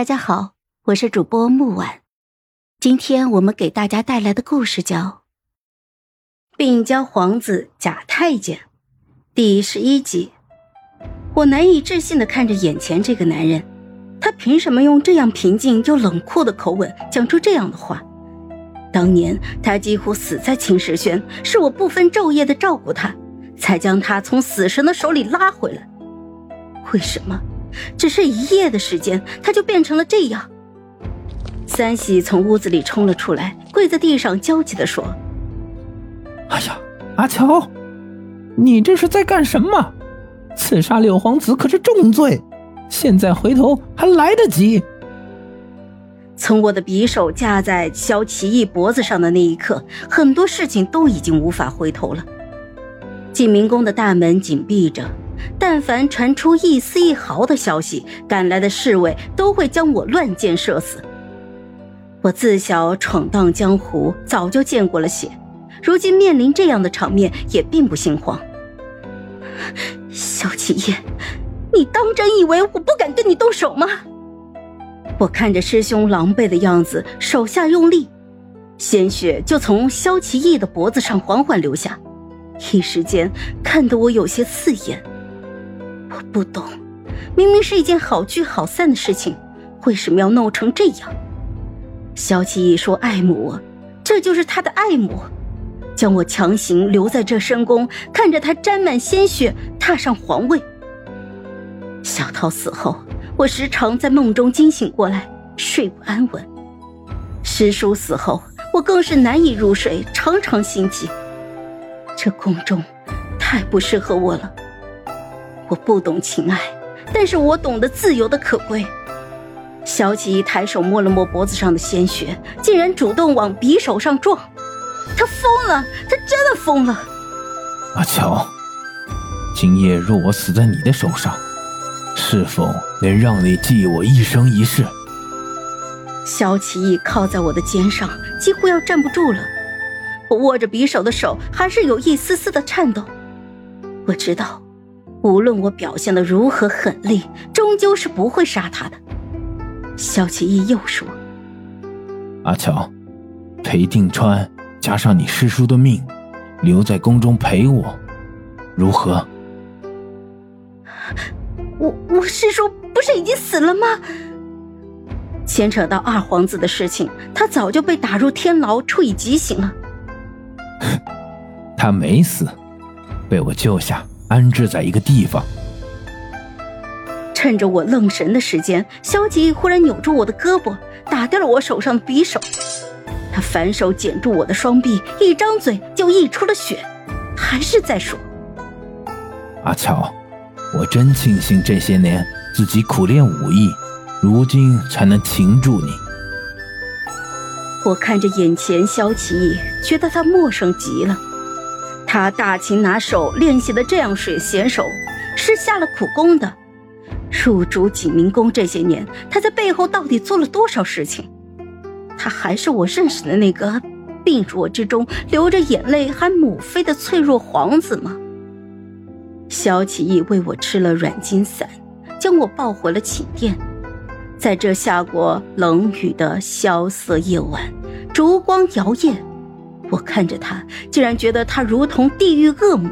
大家好，我是主播木婉，今天我们给大家带来的故事叫《病娇皇子假太监》第十一集。我难以置信的看着眼前这个男人，他凭什么用这样平静又冷酷的口吻讲出这样的话？当年他几乎死在青石轩，是我不分昼夜的照顾他，才将他从死神的手里拉回来。为什么？只是一夜的时间，他就变成了这样。三喜从屋子里冲了出来，跪在地上焦急地说：“哎呀，阿乔，你这是在干什么？刺杀六皇子可是重罪，现在回头还来得及。”从我的匕首架在萧奇义脖子上的那一刻，很多事情都已经无法回头了。景明宫的大门紧闭着。但凡传出一丝一毫的消息，赶来的侍卫都会将我乱箭射死。我自小闯荡江湖，早就见过了血，如今面临这样的场面也并不心慌。萧启业，你当真以为我不敢对你动手吗？我看着师兄狼狈的样子，手下用力，鲜血就从萧奇义的脖子上缓缓流下，一时间看得我有些刺眼。我不懂，明明是一件好聚好散的事情，为什么要弄成这样？萧启义说爱慕我，这就是他的爱慕，将我强行留在这深宫，看着他沾满鲜血踏上皇位。小桃死后，我时常在梦中惊醒过来，睡不安稳。师叔死后，我更是难以入睡，常常心悸。这宫中太不适合我了。我不懂情爱，但是我懂得自由的可贵。萧启一抬手摸了摸脖子上的鲜血，竟然主动往匕首上撞。他疯了，他真的疯了。阿乔，今夜若我死在你的手上，是否能让你记我一生一世？萧启义靠在我的肩上，几乎要站不住了。我握着匕首的手还是有一丝丝的颤抖。我知道。无论我表现的如何狠厉，终究是不会杀他的。萧启义又说：“阿乔，裴定川加上你师叔的命，留在宫中陪我，如何？”我我师叔不是已经死了吗？牵扯到二皇子的事情，他早就被打入天牢，处以极刑了。他没死，被我救下。安置在一个地方。趁着我愣神的时间，萧吉忽然扭住我的胳膊，打掉了我手上的匕首。他反手剪住我的双臂，一张嘴就溢出了血，还是在说：“阿乔，我真庆幸这些年自己苦练武艺，如今才能擒住你。”我看着眼前萧齐，觉得他陌生极了。他大擒拿手练习的这样水娴熟，是下了苦功的。入主景明宫这些年，他在背后到底做了多少事情？他还是我认识的那个病弱之中流着眼泪喊母妃的脆弱皇子吗？萧启义为我吃了软筋散，将我抱回了寝殿。在这下过冷雨的萧瑟夜晚，烛光摇曳。我看着他，竟然觉得他如同地狱恶魔。